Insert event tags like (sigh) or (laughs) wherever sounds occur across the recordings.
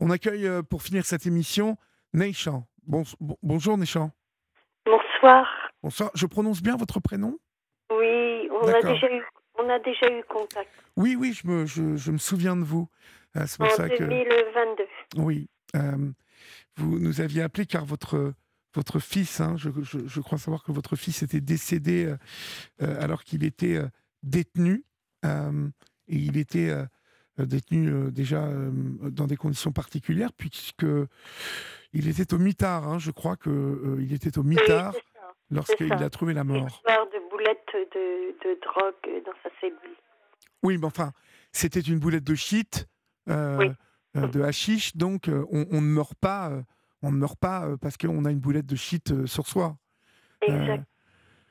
On accueille euh, pour finir cette émission Neichan. Bon, bon- bonjour Neichan. Bonsoir. Bonsoir. Je prononce bien votre prénom? Oui, on a déjà eu, on a déjà eu contact Oui, oui, je me, je, je me souviens de vous. Euh, C'est pour en ça que. 2022. Oui. euh, vous nous aviez appelé car votre, votre fils, hein, je, je- je crois savoir que votre fils était décédé euh, alors qu'il était détenu. et il était détenu euh, déjà euh, dans des conditions particulières, puisque il était au mitard. hein, je crois qu'il était au mitard lorsqu'il a trouvé la mort. L'histoire de boulettes de, de drogue dans sa cellule. Oui, mais enfin, c'était une boulette de shit, euh, Oui. euh, de hashish, donc euh, on, on ne meurt pas, euh, on ne meurt pas euh, parce qu'on a une boulette de shit euh, sur soi. Exact.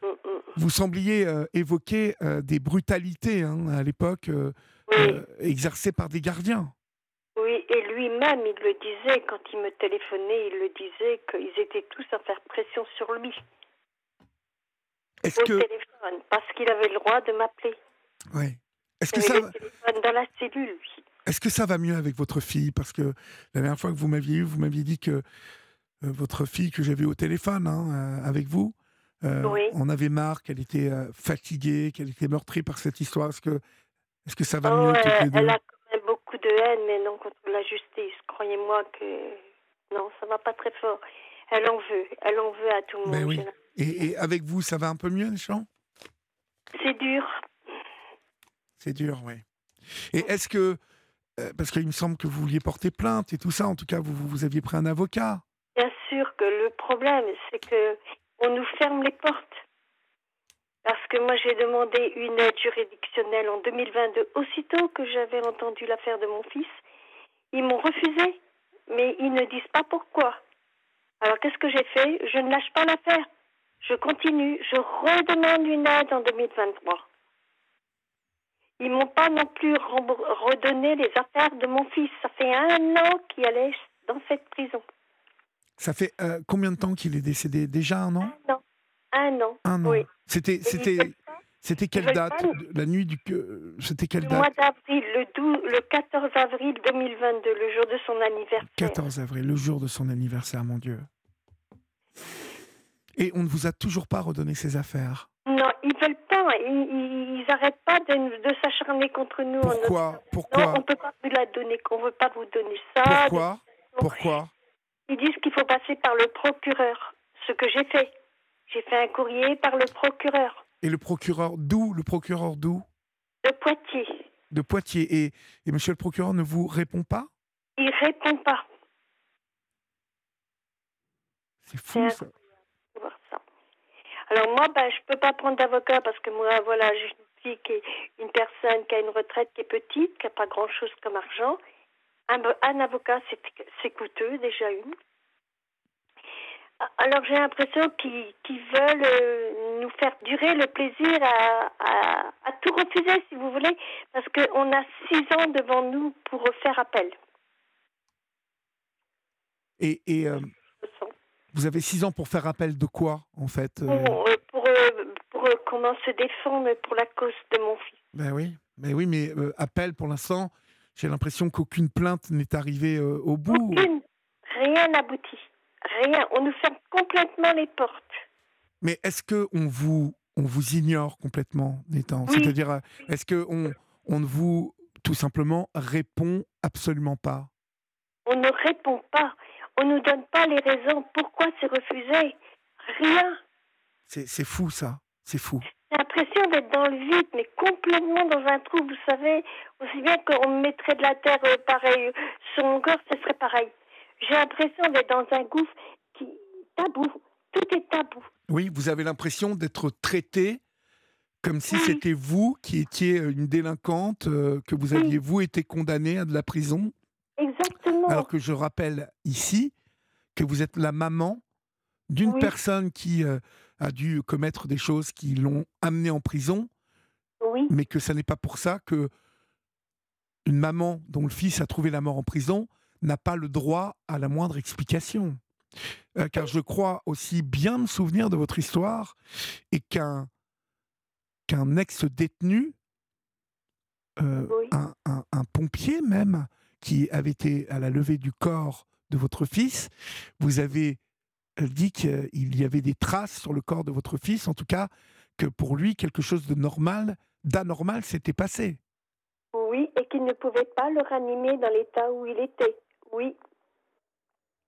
Mm, mm. Vous sembliez euh, évoquer euh, des brutalités hein, à l'époque euh, Oui, exercées par des gardiens. oui, et lui-même, il le disait, quand il me téléphonait, il le disait qu'ils étaient tous à faire pression sur lui, Est-ce au que, téléphone, parce qu'il avait le droit de m'appeler. ouais. Est-ce que ça, le va- téléphone dans la cellule, lui. est-ce que ça va mieux avec votre fille? Parce que la dernière fois que vous m'aviez eu, vous m'aviez dit que euh, votre fille que j'avais au téléphone hein, euh, avec vous, euh, Oui. on avait marre qu'elle était fatiguée, qu'elle était meurtrie par cette histoire. Est-ce que, est-ce que ça va Oh, mieux toutes elle, les deux elle a quand même beaucoup de haine, mais non contre la justice. Croyez-moi que non, ça va pas très fort. Elle en veut, elle en veut à tout le monde. Ben oui. j'ai l'impression. et, et avec vous, ça va un peu mieux, Deschamps C'est dur. C'est dur, oui. Et est-ce que, euh, parce qu'il me semble que vous vouliez porter plainte et tout ça, en tout cas, vous, vous aviez pris un avocat. Bien sûr que le problème, c'est que on nous ferme les portes. Parce que moi, j'ai demandé une aide juridictionnelle en 2022, aussitôt que j'avais entendu l'affaire de mon fils. Ils m'ont refusé, mais ils ne disent pas pourquoi. Alors, qu'est-ce que j'ai fait? Je ne lâche pas l'affaire. Je continue. Je redemande une aide en 2023. Ils m'ont pas non plus redonné les affaires de mon fils. Ça fait un an qu'il allait dans cette prison. Ça fait euh, combien de temps qu'il est décédé? Déjà un an? Un an. Un an. Un an. Oui. C'était, c'était, c'était quelle date La nuit du. que- C'était quelle Le mois date d'avril, le, 12 le 14 avril 2022, le jour de son anniversaire. 14 avril, le jour de son anniversaire, mon Dieu. Et on ne vous a toujours pas redonné ses affaires. Non, ils veulent pas. Ils, ils arrêtent pas de, de s'acharner contre nous. Pourquoi Pourquoi on peut pas vous la donner, qu'on veut pas vous donner ça. Pourquoi Pourquoi Ils disent qu'il faut passer par le procureur. Ce que j'ai fait. J'ai fait un courrier par le procureur Et le procureur d'où Le procureur d'où? De Poitiers. De Poitiers. Et, et monsieur le procureur ne vous répond pas? Il répond pas. C'est fou, ça. Alors moi, ben, je peux pas prendre d'avocat parce que moi, voilà, qui est une personne qui a une retraite qui est petite, qui n'a pas grand-chose comme argent. Un, un avocat, c'est coûteux, déjà une. Alors j'ai l'impression qu'ils veulent euh, nous faire durer le plaisir à, à, à tout refuser, si vous voulez, parce qu'on a six ans devant nous pour faire appel. Et, et, euh, vous avez six ans pour faire appel de quoi, en fait euh? Pour, pour, pour, comment se défendre pour la cause de mon fils. Ben oui, ben oui, mais appel pour l'instant, j'ai l'impression qu'aucune plainte n'est arrivée au bout. Aucune. Rien n'aboutit. Rien. On nous ferme complètement les portes. Mais est-ce que on vous on vous ignore complètement, Nathan? Oui. C'est-à-dire, euh, est-ce que on, on ne vous tout simplement répond absolument pas? On ne répond pas. On ne nous donne pas les raisons. Pourquoi c'est refusé Rien. C'est fou ça, c'est fou. J'ai l'impression d'être dans le vide, mais complètement dans un trou. Vous savez, aussi bien qu'on me mettrait de la terre euh, pareil sur mon corps, ce serait pareil. J'ai l'impression d'être dans un gouffre qui tabou. Tout est tabou. Oui, vous avez l'impression d'être traité comme si Oui. c'était vous qui étiez euh, une délinquante, euh, que vous Oui. aviez vous été condamné à de la prison, Exactement. alors que je rappelle ici que vous êtes la maman d'une Oui. personne qui euh, a dû commettre des choses qui l'ont amené en prison, Oui. mais que ça n'est pas pour ça que une maman dont le fils a trouvé la mort en prison n'a pas le droit à la moindre explication. Euh, car je crois aussi bien me souvenir de votre histoire et qu'un qu'un ex-détenu, euh, Oui. un, un- un pompier même, qui avait été à la levée du corps de votre fils. Vous avez dit qu'il y avait des traces sur le corps de votre fils, en tout cas que pour lui, quelque chose de normal, d'anormal s'était passé. Oui, et qu'il ne pouvait pas le ranimer dans l'état où il était. Oui.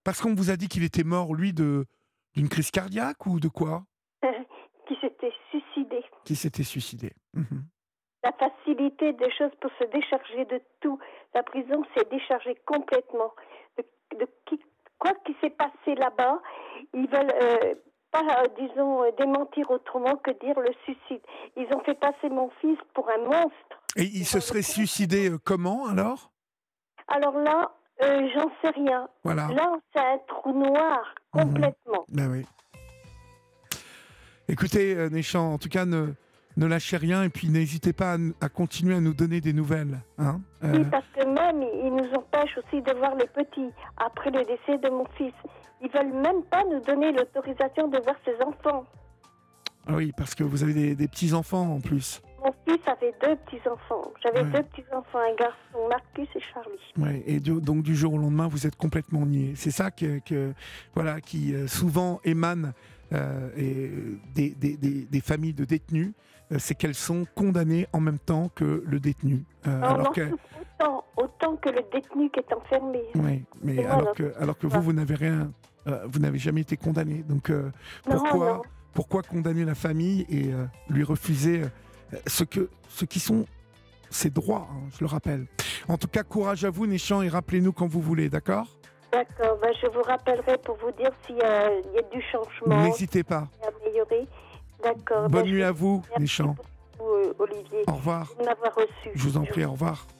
Parce qu'on vous a dit qu'il était mort, lui, de d'une crise cardiaque ou de quoi (laughs) Qui s'était suicidé. Qui s'était suicidé. Mhm. La facilité des choses pour se décharger de tout. La prison s'est déchargée complètement. De, quoi qui s'est passé là-bas, ils veulent euh, pas, euh, disons, euh, démentir autrement que dire le suicide. Ils ont fait passer mon fils pour un monstre. Et il se serait suicidé comment alors? Alors là, j'en sais rien. Voilà. Là, c'est un trou noir, mhm. complètement. Ben oui. Écoutez, Néchan, en tout cas, ne, ne lâchez rien et puis n'hésitez pas à, continuer à nous donner des nouvelles. Hein euh, Oui, parce que même, ils nous empêchent aussi de voir les petits après le décès de mon fils. Ils veulent même pas nous donner l'autorisation de voir ses enfants. Ah oui, parce que vous avez des, petits-enfants en plus. Fils avait deux petits-enfants. J'avais deux petits-enfants, un garçon, Marcus et Charlie. Oui, et donc du jour au lendemain, vous êtes complètement nié. C'est ça que, voilà, qui euh, souvent émane euh, des, des, familles de détenus. Euh, c'est qu'elles sont condamnées en même temps que le détenu. Euh, alors que... autant, autant, que le détenu qui est enfermé. Oui, mais alors que, alors que vous, vous n'avez rien, euh, vous n'avez jamais été condamné. Donc pourquoi, pourquoi condamner la famille et lui refuser ce, que, ce qui sont ses droits, hein, je le rappelle. En tout cas, courage à vous, Néchan, et rappelez-nous quand vous voulez, d'accord? D'accord, ben, je vous rappellerai pour vous dire s'il y, a du changement. N'hésitez pas. D'accord. Bonne ben, nuit à vous. Merci Olivier. Au revoir. De m'avoir reçu. Je vous en prie, au revoir.